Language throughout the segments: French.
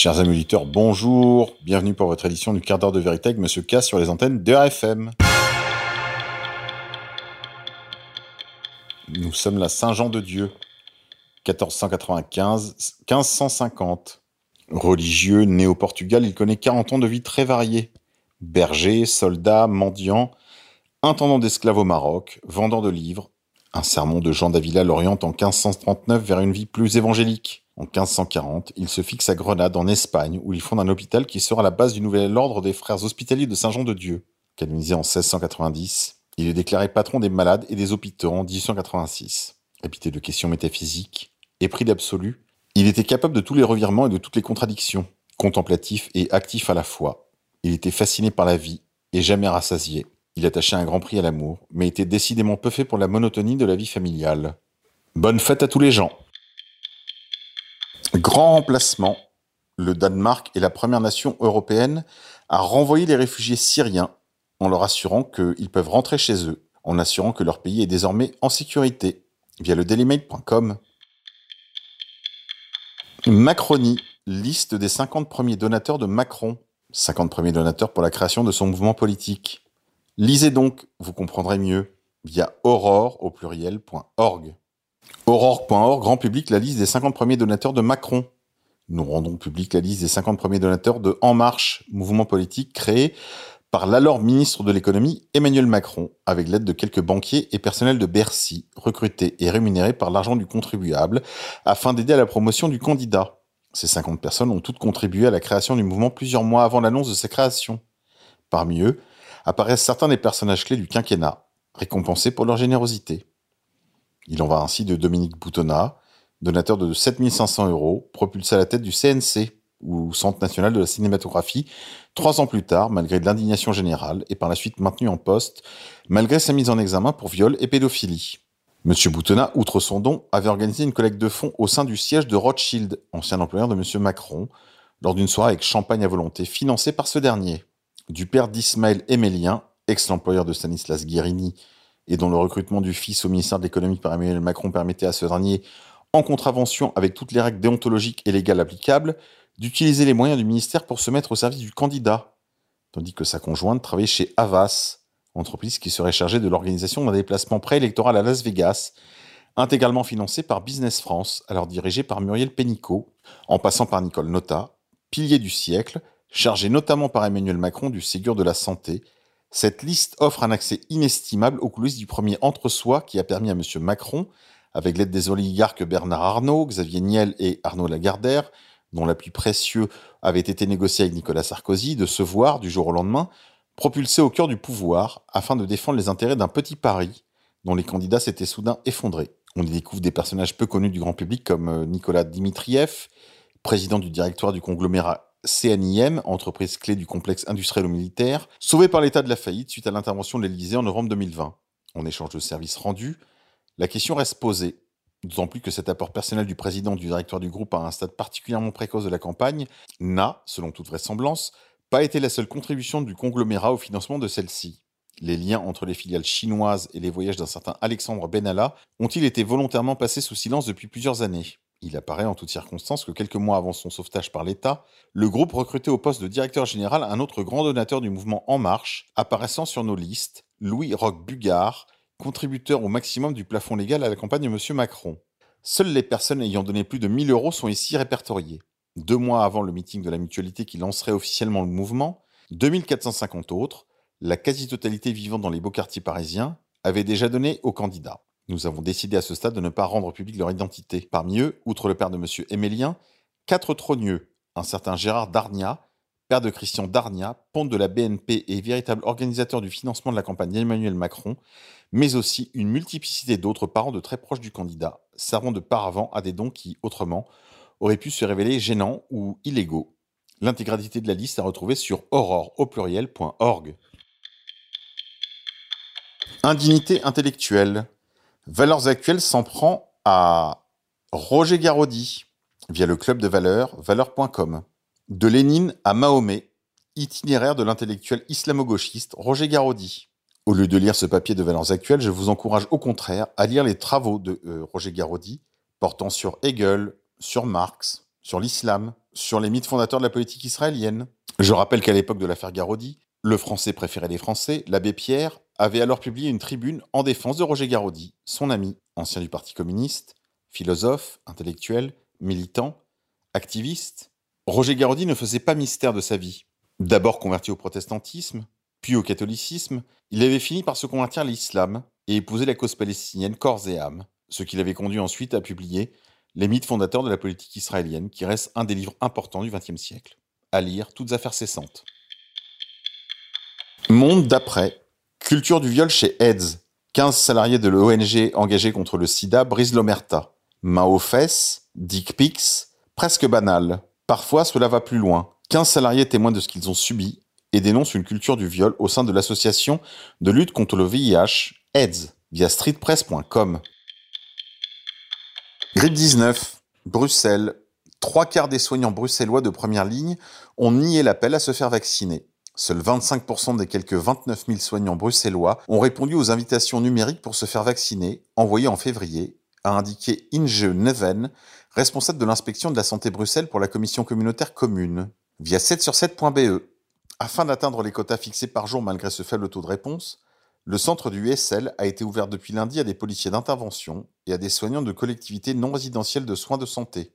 Chers amis auditeurs, bonjour. Bienvenue pour votre édition du quart d'heure de vérité avec Monsieur K sur les antennes de RFM. Nous sommes la Saint-Jean-de-Dieu, 1495-1550. Religieux, né au Portugal, il connaît 40 ans de vie très variée. Berger, soldat, mendiant, intendant d'esclaves au Maroc, vendant de livres. Un sermon de Jean d'Avila l'oriente en 1539 vers une vie plus évangélique. En 1540, il se fixe à Grenade, en Espagne, où il fonde un hôpital qui sera la base du nouvel ordre des frères hospitaliers de Saint-Jean-de-Dieu. Canonisé en 1690, il est déclaré patron des malades et des hôpitaux en 1886. Habité de questions métaphysiques, épris d'absolu, il était capable de tous les revirements et de toutes les contradictions, contemplatif et actif à la fois. Il était fasciné par la vie et jamais rassasié. Il attachait un grand prix à l'amour, mais était décidément peu fait pour la monotonie de la vie familiale. Bonne fête à tous les gens Grand remplacement, le Danemark est la première nation européenne à renvoyer les réfugiés syriens en leur assurant qu'ils peuvent rentrer chez eux, en assurant que leur pays est désormais en sécurité, via le dailymail.com. Macronie, liste des 50 premiers donateurs de Macron. 50 premiers donateurs pour la création de son mouvement politique. Lisez donc, vous comprendrez mieux, via aurore au pluriel.org. Aurore.org grand public la liste des 50 premiers donateurs de Macron. Nous rendons public la liste des 50 premiers donateurs de En Marche, mouvement politique créé par l'alors ministre de l'économie Emmanuel Macron, avec l'aide de quelques banquiers et personnels de Bercy, recrutés et rémunérés par l'argent du contribuable, afin d'aider à la promotion du candidat. Ces 50 personnes ont toutes contribué à la création du mouvement plusieurs mois avant l'annonce de sa création. Parmi eux apparaissent certains des personnages clés du quinquennat, récompensés pour leur générosité. Il en va ainsi de Dominique Boutonnat, donateur de 7500 euros, propulsé à la tête du CNC, ou Centre national de la cinématographie, trois ans plus tard, malgré l'indignation générale, et par la suite maintenu en poste, malgré sa mise en examen pour viol et pédophilie. Monsieur Boutonnat, outre son don, avait organisé une collecte de fonds au sein du siège de Rothschild, ancien employeur de Monsieur Macron, lors d'une soirée avec champagne à volonté financée par ce dernier. Du père d'Ismaël Emélien, ex-employeur de Stanislas Guérini et dont le recrutement du fils au ministère de l'économie par Emmanuel Macron permettait à ce dernier, en contravention avec toutes les règles déontologiques et légales applicables, d'utiliser les moyens du ministère pour se mettre au service du candidat, tandis que sa conjointe travaillait chez Avas, entreprise qui serait chargée de l'organisation d'un déplacement préélectoral à Las Vegas, intégralement financé par Business France, alors dirigé par Muriel Pénicaud, en passant par Nicole Nota, pilier du siècle, chargé notamment par Emmanuel Macron du Ségur de la Santé, cette liste offre un accès inestimable aux coulisses du premier entre-soi qui a permis à M. Macron, avec l'aide des oligarques Bernard Arnault, Xavier Niel et Arnaud Lagardère, dont l'appui précieux avait été négocié avec Nicolas Sarkozy, de se voir, du jour au lendemain, propulsé au cœur du pouvoir afin de défendre les intérêts d'un petit Paris dont les candidats s'étaient soudain effondrés. On y découvre des personnages peu connus du grand public comme euh, Nicolas Dimitriev, président du directoire du conglomérat CNIM, entreprise clé du complexe industriel-militaire, sauvé par l'état de la faillite suite à l'intervention de l'Élysée en novembre 2020. En échange de services rendus, la question reste posée, d'autant plus que cet apport personnel du président du directoire du groupe à un stade particulièrement précoce de la campagne n'a, selon toute vraisemblance, pas été la seule contribution du conglomérat au financement de celle-ci. Les liens entre les filiales chinoises et les voyages d'un certain Alexandre Benalla ont-ils été volontairement passés sous silence depuis plusieurs années? Il apparaît en toutes circonstances que quelques mois avant son sauvetage par l'État, le groupe recrutait au poste de directeur général un autre grand donateur du mouvement En Marche, apparaissant sur nos listes, Louis Roch Bugard, contributeur au maximum du plafond légal à la campagne de M. Macron. Seules les personnes ayant donné plus de 1000 euros sont ici répertoriées. Deux mois avant le meeting de la mutualité qui lancerait officiellement le mouvement, 2450 autres, la quasi-totalité vivant dans les beaux quartiers parisiens, avaient déjà donné aux candidats. Nous avons décidé à ce stade de ne pas rendre public leur identité. Parmi eux, outre le père de M. Émélien, quatre trogneux, un certain Gérard Darnia, père de Christian Darnia, ponte de la BNP et véritable organisateur du financement de la campagne d'Emmanuel Macron, mais aussi une multiplicité d'autres parents de très proches du candidat, servant de paravent à des dons qui, autrement, auraient pu se révéler gênants ou illégaux. L'intégralité de la liste est retrouvée sur aurore. Indignité intellectuelle. Valeurs Actuelles s'en prend à Roger Garaudy via le club de valeurs valeurs.com. De Lénine à Mahomet, itinéraire de l'intellectuel islamo-gauchiste Roger Garaudy. Au lieu de lire ce papier de Valeurs Actuelles, je vous encourage au contraire à lire les travaux de euh, Roger Garaudy portant sur Hegel, sur Marx, sur l'islam, sur les mythes fondateurs de la politique israélienne. Je rappelle qu'à l'époque de l'affaire Garodi, le français préféré des Français, l'abbé Pierre, avait alors publié une tribune en défense de Roger Garodi, son ami, ancien du Parti communiste, philosophe, intellectuel, militant, activiste. Roger Garodi ne faisait pas mystère de sa vie. D'abord converti au protestantisme, puis au catholicisme, il avait fini par se convertir à l'islam et épouser la cause palestinienne corps et âme, ce qui l'avait conduit ensuite à publier Les mythes fondateurs de la politique israélienne, qui reste un des livres importants du XXe siècle. À lire, toutes affaires cessantes. Monde d'après. Culture du viol chez AIDS. 15 salariés de l'ONG engagés contre le sida brisent l'omerta. Main aux fesses, dick pics, presque banal. Parfois, cela va plus loin. 15 salariés témoignent de ce qu'ils ont subi et dénoncent une culture du viol au sein de l'association de lutte contre le VIH, AIDS, via streetpress.com. Grippe 19, Bruxelles. Trois quarts des soignants bruxellois de première ligne ont nié l'appel à se faire vacciner. Seuls 25% des quelques 29 000 soignants bruxellois ont répondu aux invitations numériques pour se faire vacciner, envoyées en février, a indiqué Inge Neven, responsable de l'inspection de la santé Bruxelles pour la commission communautaire commune, via 7sur7.be. Afin d'atteindre les quotas fixés par jour malgré ce faible taux de réponse, le centre du USL a été ouvert depuis lundi à des policiers d'intervention et à des soignants de collectivités non résidentielles de soins de santé.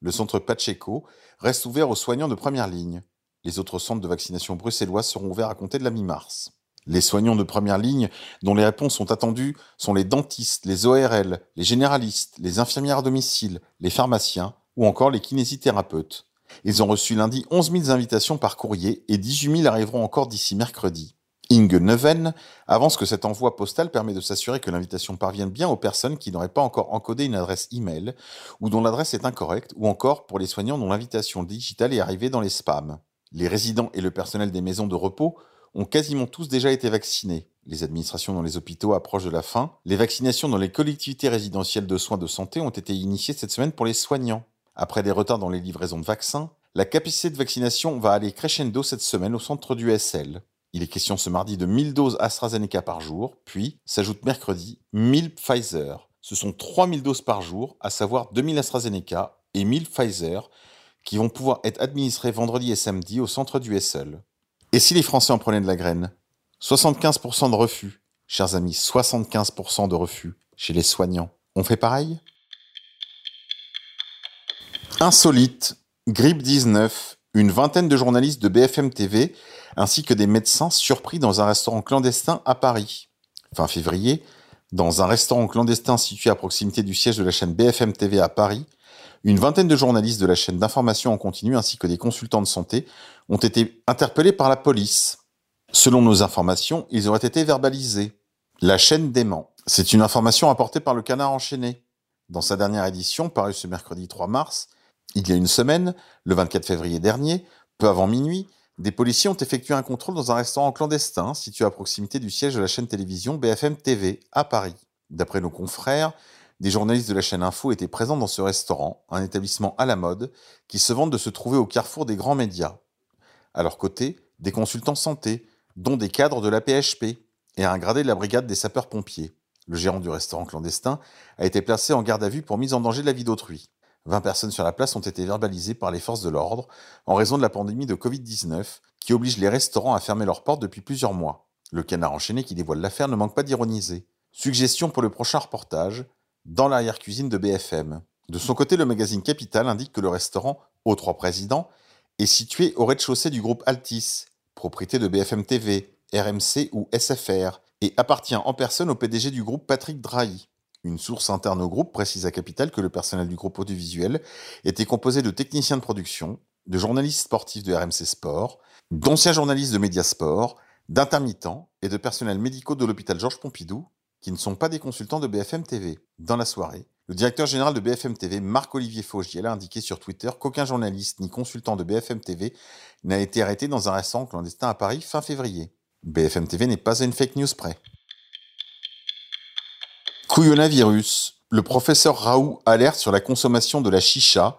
Le centre Pacheco reste ouvert aux soignants de première ligne. Les autres centres de vaccination bruxellois seront ouverts à compter de la mi-mars. Les soignants de première ligne dont les réponses sont attendues sont les dentistes, les ORL, les généralistes, les infirmières à domicile, les pharmaciens ou encore les kinésithérapeutes. Ils ont reçu lundi 11 000 invitations par courrier et 18 000 arriveront encore d'ici mercredi. Inge Neven avance que cet envoi postal permet de s'assurer que l'invitation parvienne bien aux personnes qui n'auraient pas encore encodé une adresse e-mail ou dont l'adresse est incorrecte ou encore pour les soignants dont l'invitation digitale est arrivée dans les spams. Les résidents et le personnel des maisons de repos ont quasiment tous déjà été vaccinés. Les administrations dans les hôpitaux approchent de la fin. Les vaccinations dans les collectivités résidentielles de soins de santé ont été initiées cette semaine pour les soignants. Après des retards dans les livraisons de vaccins, la capacité de vaccination va aller crescendo cette semaine au centre du SL. Il est question ce mardi de 1000 doses AstraZeneca par jour, puis s'ajoute mercredi 1000 Pfizer. Ce sont 3000 doses par jour, à savoir 2000 AstraZeneca et 1000 Pfizer, qui vont pouvoir être administrés vendredi et samedi au centre du SL. Et si les Français en prenaient de la graine? 75% de refus, chers amis, 75% de refus chez les soignants. On fait pareil? Insolite, grippe 19, une vingtaine de journalistes de BFM TV ainsi que des médecins surpris dans un restaurant clandestin à Paris. Fin février, dans un restaurant clandestin situé à proximité du siège de la chaîne BFM TV à Paris, une vingtaine de journalistes de la chaîne d'information en continu ainsi que des consultants de santé ont été interpellés par la police. Selon nos informations, ils auraient été verbalisés. La chaîne dément. C'est une information apportée par le Canard enchaîné. Dans sa dernière édition, parue ce mercredi 3 mars, il y a une semaine, le 24 février dernier, peu avant minuit, des policiers ont effectué un contrôle dans un restaurant clandestin situé à proximité du siège de la chaîne télévision BFM TV à Paris. D'après nos confrères, des journalistes de la chaîne Info étaient présents dans ce restaurant, un établissement à la mode, qui se vante de se trouver au carrefour des grands médias. À leur côté, des consultants santé, dont des cadres de la PHP, et un gradé de la brigade des sapeurs-pompiers. Le gérant du restaurant clandestin a été placé en garde à vue pour mise en danger de la vie d'autrui. 20 personnes sur la place ont été verbalisées par les forces de l'ordre en raison de la pandémie de Covid-19 qui oblige les restaurants à fermer leurs portes depuis plusieurs mois. Le canard enchaîné qui dévoile l'affaire ne manque pas d'ironiser. Suggestion pour le prochain reportage, dans l'arrière-cuisine de BFM. De son côté, le magazine Capital indique que le restaurant Aux Trois Présidents est situé au rez-de-chaussée du groupe Altis, propriété de BFM TV, RMC ou SFR, et appartient en personne au PDG du groupe Patrick Drahi. Une source interne au groupe précise à Capital que le personnel du groupe audiovisuel était composé de techniciens de production, de journalistes sportifs de RMC Sport, d'anciens journalistes de Mediasport, d'intermittents et de personnels médicaux de l'hôpital Georges Pompidou, qui ne sont pas des consultants de BFM TV. Dans la soirée, le directeur général de BFM TV, Marc-Olivier Faugiel, a indiqué sur Twitter qu'aucun journaliste ni consultant de BFM TV n'a été arrêté dans un restaurant clandestin à Paris fin février. BFM TV n'est pas à une fake news près. Couillonavirus. Le professeur Raoult alerte sur la consommation de la chicha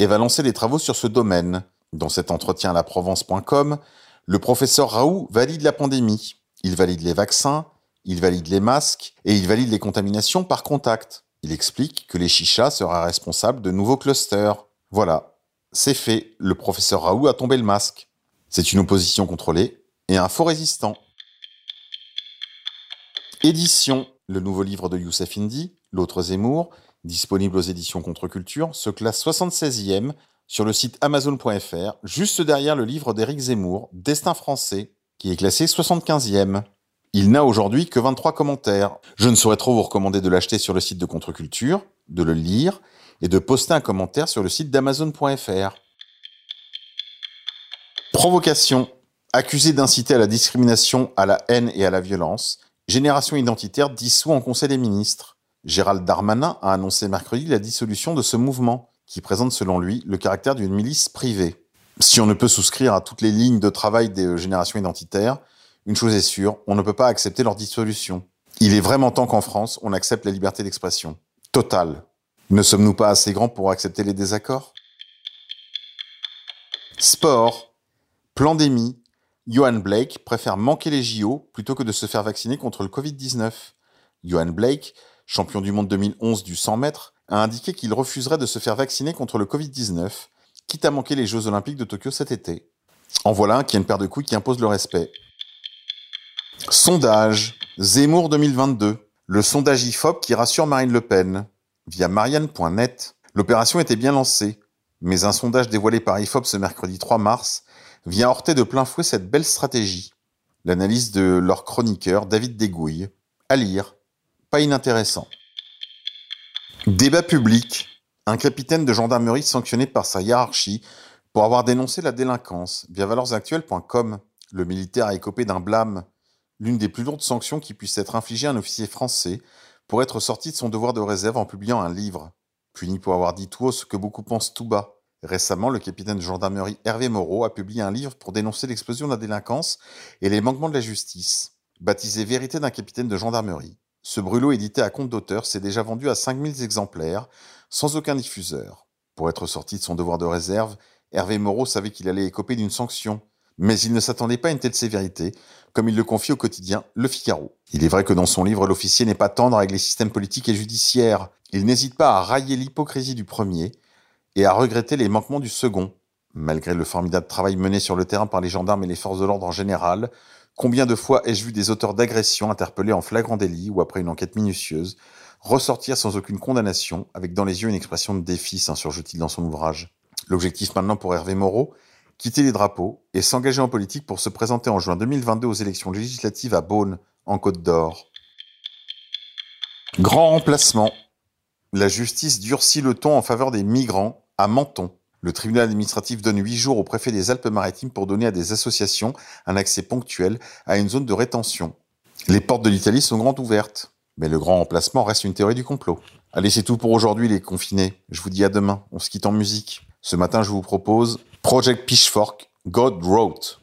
et va lancer des travaux sur ce domaine. Dans cet entretien à la Provence.com, le professeur Raoult valide la pandémie. Il valide les vaccins, il valide les masques et il valide les contaminations par contact. Il explique que les chichas sera responsable de nouveaux clusters. Voilà. c'est fait. Le professeur Raoult a tombé le masque. C'est une opposition contrôlée et un faux résistant. Édition, le nouveau livre de Youssef Indy, L'autre Zemmour, disponible aux éditions Contre-Culture, se classe 76e sur le site amazon.fr, juste derrière le livre d'Éric Zemmour, Destin français, qui est classé 75e. Il n'a aujourd'hui que 23 commentaires. Je ne saurais trop vous recommander de l'acheter sur le site de Contre-Culture, de le lire et de poster un commentaire sur le site d'amazon.fr. Provocation. Accusé d'inciter à la discrimination, à la haine et à la violence, Génération identitaire dissout en Conseil des ministres. Gérald Darmanin a annoncé mercredi la dissolution de ce mouvement, qui présente selon lui le caractère d'une milice privée. Si on ne peut souscrire à toutes les lignes de travail des générations identitaires, une chose est sûre, on ne peut pas accepter leur dissolution. Il est vraiment temps qu'en France, on accepte la liberté d'expression. Totale. Ne sommes-nous pas assez grands pour accepter les désaccords? Sport. Plandémie. Johan Blake préfère manquer les JO plutôt que de se faire vacciner contre le Covid-19. Johan Blake, champion du monde 2011 du 100 mètres, a indiqué qu'il refuserait de se faire vacciner contre le Covid-19, quitte à manquer les Jeux olympiques de Tokyo cet été. En voilà un qui a une paire de couilles qui impose le respect. Sondage. Zemmour 2022. Le sondage IFOP qui rassure Marine Le Pen via marianne.net. L'opération était bien lancée, mais un sondage dévoilé par IFOP ce mercredi 3 mars vient heurter de plein fouet cette belle stratégie. L'analyse de leur chroniqueur David Dégouille. À lire. Pas inintéressant. Débat public. Un capitaine de gendarmerie sanctionné par sa hiérarchie pour avoir dénoncé la délinquance via valorsactuelles.com. Le militaire a écopé d'un blâme, l'une des plus lourdes sanctions qui puisse être infligée à un officier français pour être sorti de son devoir de réserve en publiant un livre, puni pour avoir dit tout haut ce que beaucoup pensent tout bas. Récemment, le capitaine de gendarmerie Hervé Moreau a publié un livre pour dénoncer l'explosion de la délinquance et les manquements de la justice, baptisé Vérité d'un capitaine de gendarmerie. Ce brûlot édité à compte d'auteur s'est déjà vendu à 5000 exemplaires, sans aucun diffuseur. Pour être sorti de son devoir de réserve, Hervé Moreau savait qu'il allait écoper d'une sanction, mais il ne s'attendait pas à une telle sévérité, comme il le confie au quotidien Le Figaro. Il est vrai que dans son livre, l'officier n'est pas tendre avec les systèmes politiques et judiciaires. Il n'hésite pas à railler l'hypocrisie du premier et à regretter les manquements du second. Malgré le formidable travail mené sur le terrain par les gendarmes et les forces de l'ordre en général, combien de fois ai-je vu des auteurs d'agressions interpellés en flagrant délit ou après une enquête minutieuse, ressortir sans aucune condamnation, avec dans les yeux une expression de défi, s'insurge-t-il dans son ouvrage? L'objectif maintenant pour Hervé Moreau, quitter les drapeaux et s'engager en politique pour se présenter en juin 2022 aux élections législatives à Beaune, en Côte d'Or. Grand remplacement. La justice durcit le ton en faveur des migrants à Menton. Le tribunal administratif donne huit jours au préfet des Alpes-Maritimes pour donner à des associations un accès ponctuel à une zone de rétention. Les portes de l'Italie sont grandes ouvertes. Mais le grand remplacement reste une théorie du complot. Allez, c'est tout pour aujourd'hui les confinés. Je vous dis à demain. On se quitte en musique. Ce matin, je vous propose Project Pitchfork, God Wrote.